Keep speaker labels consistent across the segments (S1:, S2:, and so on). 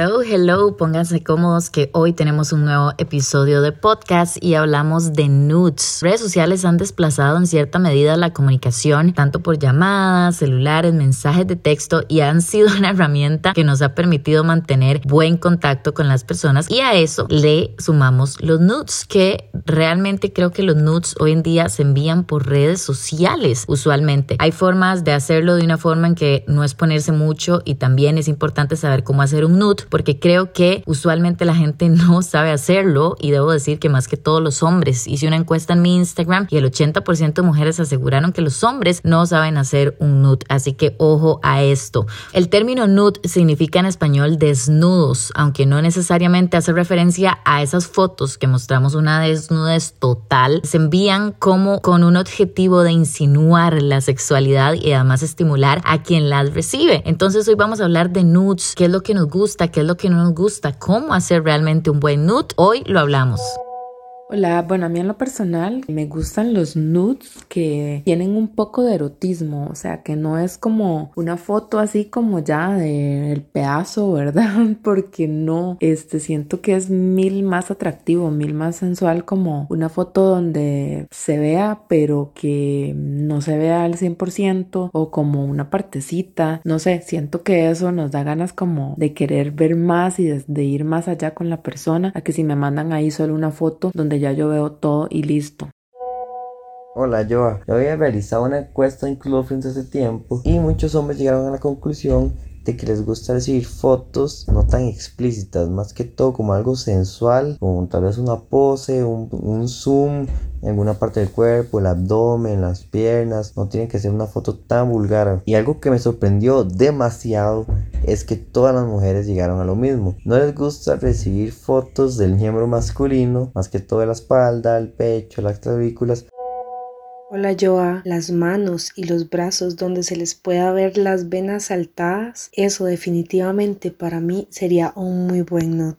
S1: Hello, hello, pónganse cómodos que hoy tenemos un nuevo episodio de podcast y hablamos de nudes. Redes sociales han desplazado en cierta medida la comunicación, tanto por llamadas, celulares, mensajes de texto y han sido una herramienta que nos ha permitido mantener buen contacto con las personas y a eso le sumamos los nudes, que realmente creo que los nudes hoy en día se envían por redes sociales usualmente. Hay formas de hacerlo de una forma en que no es ponerse mucho y también es importante saber cómo hacer un nude porque creo que usualmente la gente no sabe hacerlo y debo decir que más que todos los hombres. Hice una encuesta en mi Instagram y el 80% de mujeres aseguraron que los hombres no saben hacer un nude, así que ojo a esto. El término nude significa en español desnudos, aunque no necesariamente hace referencia a esas fotos que mostramos una desnudez total, se envían como con un objetivo de insinuar la sexualidad y además estimular a quien las recibe. Entonces hoy vamos a hablar de nudes, qué es lo que nos gusta, es lo que no nos gusta, cómo hacer realmente un buen nude. Hoy lo hablamos.
S2: Hola, bueno, a mí en lo personal me gustan los nudes que tienen un poco de erotismo, o sea, que no es como una foto así como ya del pedazo, ¿verdad? Porque no, este, siento que es mil más atractivo, mil más sensual como una foto donde se vea, pero que no se vea al 100% o como una partecita, no sé, siento que eso nos da ganas como de querer ver más y de, de ir más allá con la persona, a que si me mandan ahí solo una foto donde ya yo veo todo y listo.
S3: Hola Joa, yo había realizado una encuesta en Clubfriends hace tiempo y muchos hombres llegaron a la conclusión de que les gusta recibir fotos no tan explícitas, más que todo como algo sensual, como tal vez una pose, un, zoom en alguna parte del cuerpo, el abdomen, las piernas, no tiene que ser una foto tan vulgar. Y algo que me sorprendió demasiado es que todas las mujeres llegaron a lo mismo. No les gusta recibir fotos del miembro masculino, más que todo de la espalda, el pecho, las clavículas.
S4: Hola Joa, las manos y los brazos donde se les pueda ver las venas saltadas, eso definitivamente para mí sería un muy buen.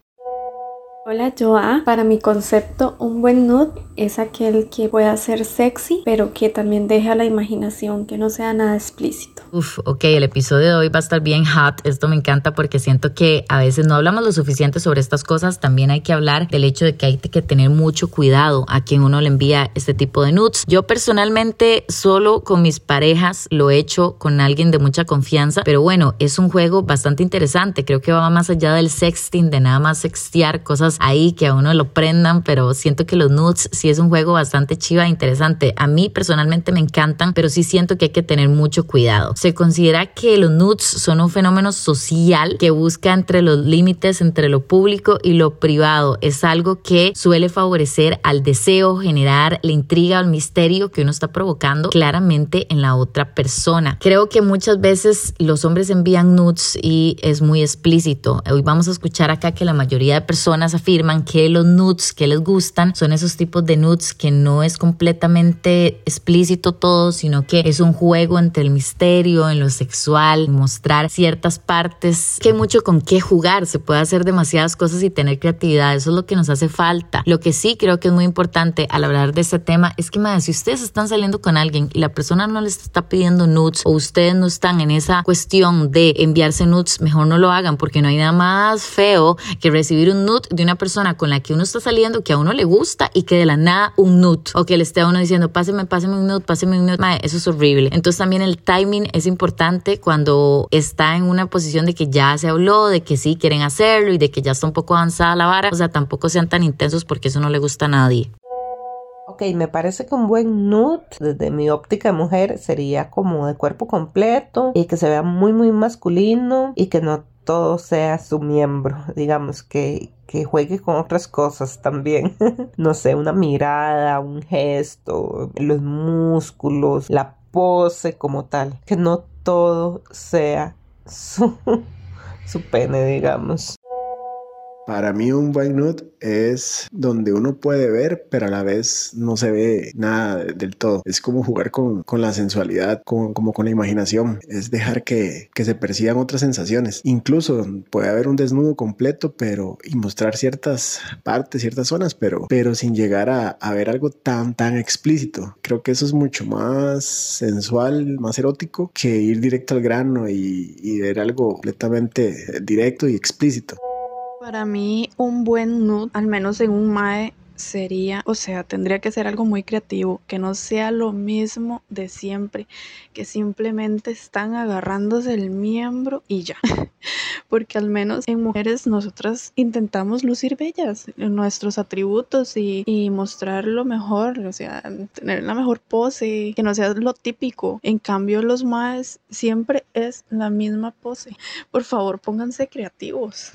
S5: Hola Joa, para mi concepto un buen nude es aquel que pueda ser sexy pero que también deje a la imaginación, que no sea nada explícito.
S1: Uf, ok, el episodio de hoy va a estar bien hot, esto me encanta porque siento que a veces no hablamos lo suficiente sobre estas cosas, también hay que hablar del hecho de que hay que tener mucho cuidado a quien uno le envía este tipo de nudes. Yo personalmente solo con mis parejas lo he hecho con alguien de mucha confianza, pero bueno, es un juego bastante interesante, creo que va más allá del sexting, de nada más sextear cosas ahí que a uno lo prendan, pero siento que los nudes sí es un juego bastante chiva e interesante. A mí personalmente me encantan, pero sí siento que hay que tener mucho cuidado. Se considera que los nudes son un fenómeno social que busca entre los límites entre lo público y lo privado. Es algo que suele favorecer al deseo, generar la intriga o el misterio que uno está provocando claramente en la otra persona. Creo que muchas veces los hombres envían nudes y es muy explícito. Hoy vamos a escuchar acá que la mayoría de personas afirman que los nudes que les gustan son esos tipos de nudes que no es completamente explícito todo, sino que es un juego entre el misterio, en lo sexual, mostrar ciertas partes, que mucho con qué jugar, se puede hacer demasiadas cosas y tener creatividad, eso es lo que nos hace falta. Lo que sí creo que es muy importante al hablar de este tema es que, madre, si ustedes están saliendo con alguien y la persona no les está pidiendo nudes o ustedes no están en esa cuestión de enviarse nudes, mejor no lo hagan porque no hay nada más feo que recibir un nude de una persona con la que uno está saliendo que a uno le gusta y que de la nada un nude o que le esté a uno diciendo páseme, páseme un nude, páseme un nude, madre, eso es horrible. Entonces también el timing es importante cuando está en una posición de que ya se habló, de que sí quieren hacerlo y de que ya está un poco avanzada la vara, o sea, tampoco sean tan intensos porque eso no le gusta a nadie.
S6: Ok, me parece que un buen nude, desde mi óptica de mujer, sería como de cuerpo completo y que se vea muy, muy masculino y que no todo sea su miembro, digamos, que, que juegue con otras cosas también. no sé, una mirada, un gesto, los músculos, la pose como tal. Que no todo sea su, su pene, digamos.
S7: Para mí un buen nude es donde uno puede ver, pero a la vez no se ve nada del todo. Es como jugar con, con la sensualidad, con, como con la imaginación. Es dejar que, que se perciban otras sensaciones. Incluso puede haber un desnudo completo, pero y mostrar ciertas partes, ciertas zonas, pero, pero sin llegar a, a ver algo tan, tan explícito. Creo que eso es mucho más sensual, más erótico que ir directo al grano y, y ver algo completamente directo y explícito.
S8: Para mí, un buen nude, al menos en un MAE, sería, o sea, tendría que ser algo muy creativo, que no sea lo mismo de siempre, que simplemente están agarrándose el miembro y ya. Porque al menos en mujeres nosotras intentamos lucir bellas nuestros atributos y, y mostrar lo mejor, o sea, tener la mejor pose, que no sea lo típico. En cambio, los más siempre es la misma pose. Por favor, pónganse creativos.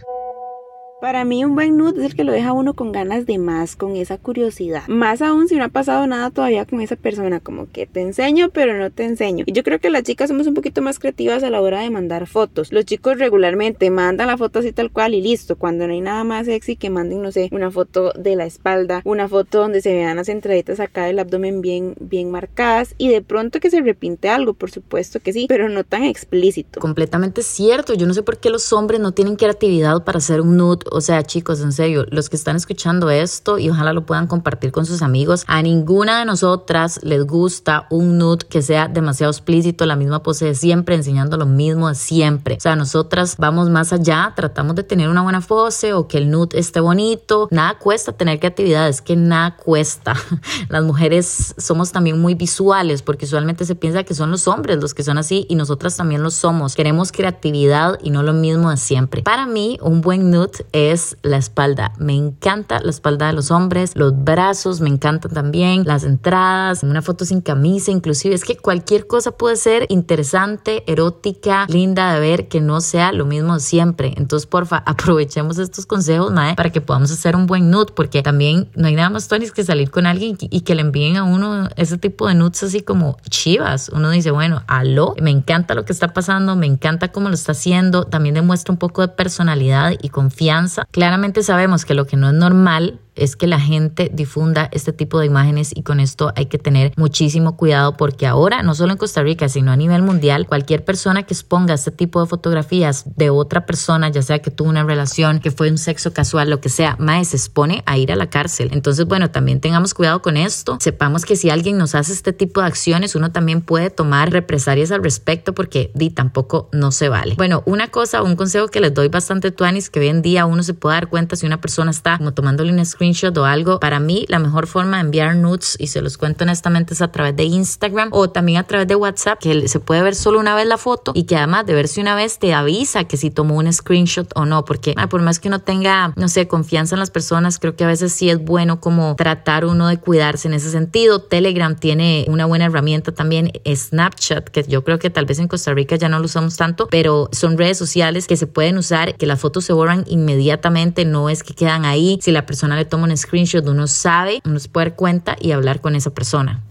S9: Para mí un buen nude es el que lo deja uno con ganas de más, con esa curiosidad. Más aún si no ha pasado nada todavía con esa persona, como que te enseño pero no te enseño. Y yo creo que las chicas somos un poquito más creativas a la hora de mandar fotos. Los chicos regularmente mandan la foto así tal cual y listo. Cuando no hay nada más sexy que manden, no sé, una foto de la espalda, una foto donde se vean las entraditas acá del abdomen bien, bien marcadas y de pronto que se repinte algo, por supuesto que sí, pero no tan explícito.
S1: Completamente cierto. Yo no sé por qué los hombres no tienen creatividad para hacer un nude o sea, chicos, en serio, los que están escuchando esto y ojalá lo puedan compartir con sus amigos, a ninguna de nosotras les gusta un nude que sea demasiado explícito, la misma pose de siempre, enseñando lo mismo de siempre. O sea, nosotras vamos más allá, tratamos de tener una buena pose o que el nude esté bonito. Nada cuesta tener creatividad, es que nada cuesta. Las mujeres somos también muy visuales porque usualmente se piensa que son los hombres los que son así y nosotras también lo somos. Queremos creatividad y no lo mismo de siempre. Para mí, un buen nude es la espalda. Me encanta la espalda de los hombres, los brazos me encantan también, las entradas, una foto sin camisa, inclusive es que cualquier cosa puede ser interesante, erótica, linda de ver, que no sea lo mismo siempre. Entonces, porfa, aprovechemos estos consejos, mae, para que podamos hacer un buen nude, porque también no hay nada más tonis que salir con alguien y que le envíen a uno ese tipo de nudes así como chivas. Uno dice, bueno, aló, me encanta lo que está pasando, me encanta cómo lo está haciendo, también demuestra un poco de personalidad y confianza. Claramente sabemos que lo que no es normal es que la gente difunda este tipo de imágenes y con esto hay que tener muchísimo cuidado porque ahora, no solo en Costa Rica, sino a nivel mundial, cualquier persona que exponga este tipo de fotografías de otra persona, ya sea que tuvo una relación, que fue un sexo casual, lo que sea, más se expone a ir a la cárcel. Entonces, bueno, también tengamos cuidado con esto. Sepamos que si alguien nos hace este tipo de acciones, uno también puede tomar represalias al respecto porque di tampoco no se vale. Bueno, una cosa, un consejo que les doy bastante tuanis, que hoy en día uno se puede dar cuenta si una persona está como tomándole un screen screenshot o algo, para mí la mejor forma de enviar nudes, y se los cuento honestamente, es a través de Instagram o también a través de WhatsApp, que se puede ver solo una vez la foto y que además de verse una vez te avisa que si tomó un screenshot o no, porque por más que uno tenga, no sé, confianza en las personas, creo que a veces sí es bueno como tratar uno de cuidarse en ese sentido. Telegram tiene una buena herramienta también, Snapchat, que yo creo que tal vez en Costa Rica ya no lo usamos tanto, pero son redes sociales que se pueden usar, que las fotos se borran inmediatamente, no es que quedan ahí. Si la persona le toma un screenshot, uno sabe, uno se puede dar cuenta y hablar con esa persona.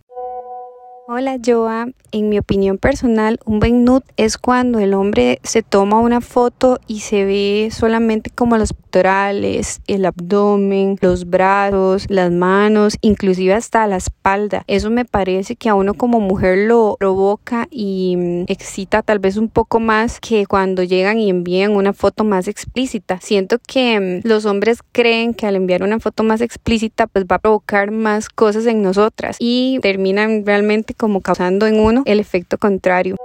S10: Hola Joa, en mi opinión personal, un buen nude es cuando el hombre se toma una foto y se ve solamente como los el abdomen, los brazos, las manos, inclusive hasta la espalda. Eso me parece que a uno como mujer lo provoca y mm, excita tal vez un poco más que cuando llegan y envían una foto más explícita. Siento que mm, los hombres creen que al enviar una foto más explícita pues va a provocar más cosas en nosotras y terminan realmente como causando en uno el efecto contrario.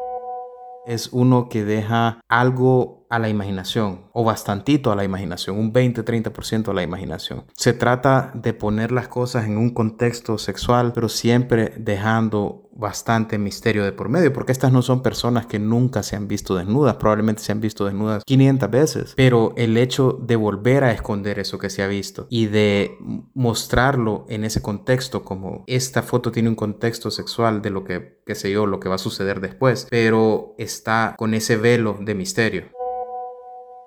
S11: Es uno que deja algo a la imaginación o bastantito a la imaginación, un 20-30% a la imaginación. Se trata de poner las cosas en un contexto sexual, pero siempre dejando bastante misterio de por medio, porque estas no son personas que nunca se han visto desnudas, probablemente se han visto desnudas 500 veces, pero el hecho de volver a esconder eso que se ha visto y de mostrarlo en ese contexto, como esta foto tiene un contexto sexual de lo que, qué sé yo, lo que va a suceder después, pero está con ese velo de misterio.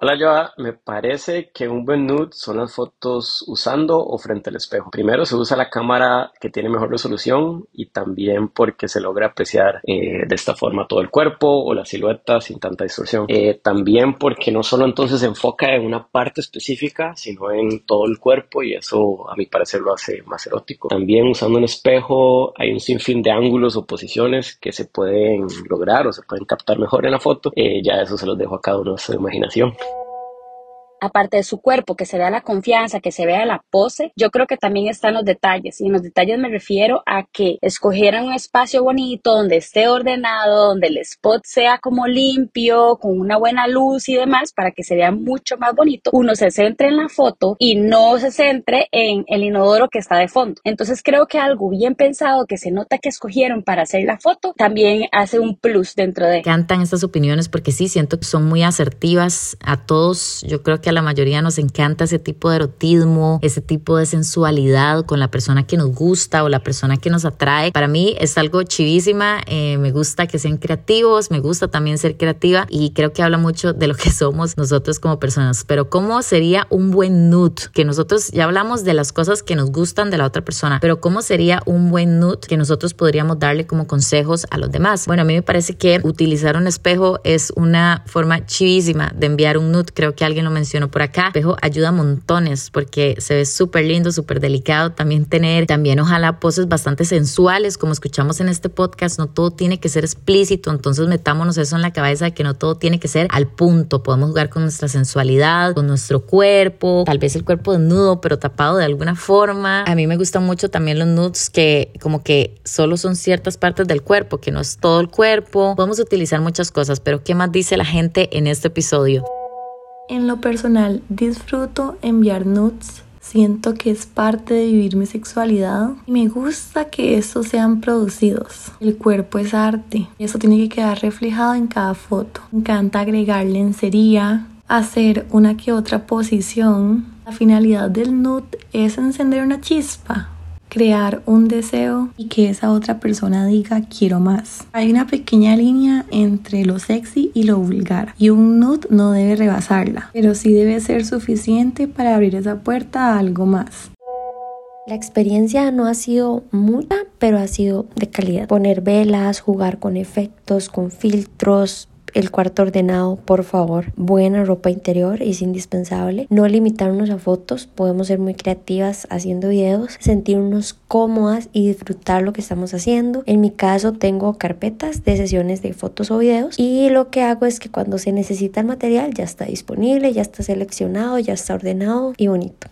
S12: Hola Joa, me parece que un buen nude son las fotos usando o frente al espejo. Primero se usa la cámara que tiene mejor resolución y también porque se logra apreciar eh, de esta forma todo el cuerpo o la silueta sin tanta distorsión. Eh, también porque no solo entonces se enfoca en una parte específica, sino en todo el cuerpo y eso a mi parecer lo hace más erótico. También usando un espejo hay un sinfín de ángulos o posiciones que se pueden lograr o se pueden captar mejor en la foto. Eh, ya eso se los dejo a cada uno de su imaginación
S13: aparte de su cuerpo, que se vea la confianza, que se vea la pose, yo creo que también están los detalles. Y en los detalles me refiero a que escogieran un espacio bonito, donde esté ordenado, donde el spot sea como limpio, con una buena luz y demás, para que se vea mucho más bonito. Uno se centre en la foto y no se centre en el inodoro que está de fondo. Entonces creo que algo bien pensado que se nota que escogieron para hacer la foto también hace un plus dentro de.
S1: Me encantan estas opiniones porque sí siento que son muy asertivas a todos. Yo creo que a la mayoría nos encanta ese tipo de erotismo, ese tipo de sensualidad con la persona que nos gusta o la persona que nos atrae. Para mí es algo chivísima, eh, me gusta que sean creativos, me gusta también ser creativa y creo que habla mucho de lo que somos nosotros como personas. Pero ¿cómo sería un buen nude? Que nosotros ya hablamos de las cosas que nos gustan de la otra persona, pero ¿cómo sería un buen nude que nosotros podríamos darle como consejos a los demás? Bueno, a mí me parece que utilizar un espejo es una forma chivísima de enviar un nude. Creo que alguien lo mencionó por acá. Espejo ayuda montones porque se ve súper lindo, súper delicado. También tener, también ojalá poses bastante sensuales, como escuchamos en este podcast. No todo tiene que ser explícito, entonces metámonos eso en la cabeza de que no todo tiene que ser al punto. Podemos jugar con nuestra sensualidad, con nuestro cuerpo, tal vez el cuerpo desnudo, pero tapado de alguna forma. A mí me gustan mucho también los nudes que como que solo son ciertas partes del cuerpo, que no es todo el cuerpo. Podemos utilizar muchas cosas, pero ¿qué más dice la gente en este episodio?
S14: En lo personal, disfruto enviar nudes. Siento que es parte de vivir mi sexualidad y me gusta que estos sean producidos. El cuerpo es arte y eso tiene que quedar reflejado en cada foto. Me encanta agregar lencería, hacer una que otra posición. La finalidad del nude es encender una chispa, crear un deseo y que esa otra persona diga quiero más. Hay una pequeña línea entre lo sexy y lo vulgar y un nude no debe rebasarla, pero sí debe ser suficiente para abrir esa puerta a algo más.
S15: La experiencia no ha sido mucha, pero ha sido de calidad. Poner velas, jugar con efectos, con filtros, el cuarto ordenado, por favor. Buena ropa interior es indispensable. No limitarnos a fotos, podemos ser muy creativas haciendo videos, sentirnos cómodas y disfrutar lo que estamos haciendo. En mi caso tengo carpetas de sesiones de fotos o videos y lo que hago es que cuando se necesita el material ya está disponible, ya está seleccionado, ya está ordenado y bonito.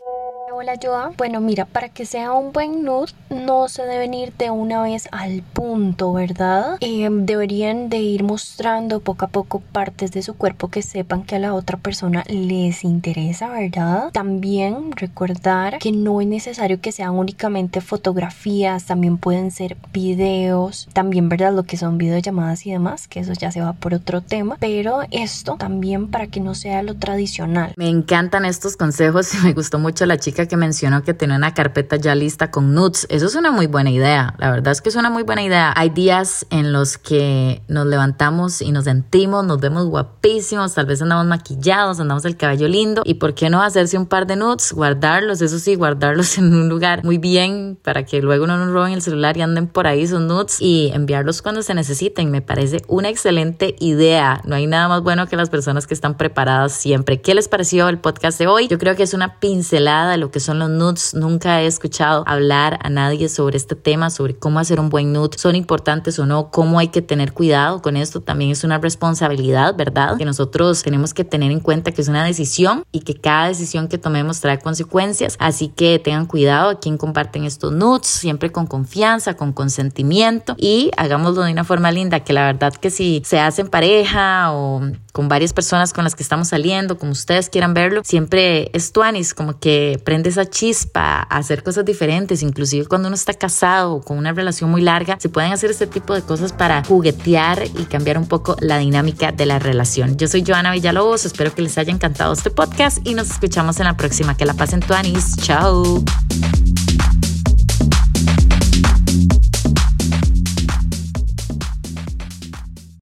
S16: Hola Joa. Bueno, mira, para que sea un buen nude no se deben ir de una vez al punto, ¿verdad? Eh, deberían de ir mostrando poco a poco partes de su cuerpo que sepan que a la otra persona les interesa, ¿verdad? También recordar que no es necesario que sean únicamente fotografías, también pueden ser videos, también, ¿verdad? Lo que son videollamadas y demás, que eso ya se va por otro tema, pero esto también para que no sea lo tradicional.
S1: Me encantan estos consejos y me gustó mucho la chica que mencionó que tenía una carpeta ya lista con nudes. Eso es una muy buena idea. La verdad es que es una muy buena idea. Hay días en los que nos levantamos y nos sentimos, nos vemos guapísimos, tal vez andamos maquillados, andamos el cabello lindo. ¿Y por qué no hacerse un par de nudes? Guardarlos, eso sí, guardarlos en un lugar muy bien para que luego no nos roben el celular y anden por ahí sus nudes y enviarlos cuando se necesiten. Me parece una excelente idea. No hay nada más bueno que las personas que están preparadas siempre. ¿Qué les pareció el podcast de hoy? Yo creo que es una pincelada de lo son los nudes. Nunca he escuchado hablar a nadie sobre este tema, sobre cómo hacer un buen nude, son importantes o no, cómo hay que tener cuidado con esto. También es una responsabilidad, ¿verdad? Que nosotros tenemos que tener en cuenta que es una decisión y que cada decisión que tomemos trae consecuencias. Así que tengan cuidado a quien comparten estos nudes, siempre con confianza, con consentimiento y hagámoslo de una forma linda, que la verdad que si se hacen pareja o con varias personas con las que estamos saliendo, como ustedes quieran verlo, siempre es tuanis, como que prende esa chispa a hacer cosas diferentes, inclusive cuando uno está casado o con una relación muy larga, se pueden hacer este tipo de cosas para juguetear y cambiar un poco la dinámica de la relación. Yo soy Joana Villalobos, espero que les haya encantado este podcast y nos escuchamos en la próxima. Que la pasen tuanis, chao.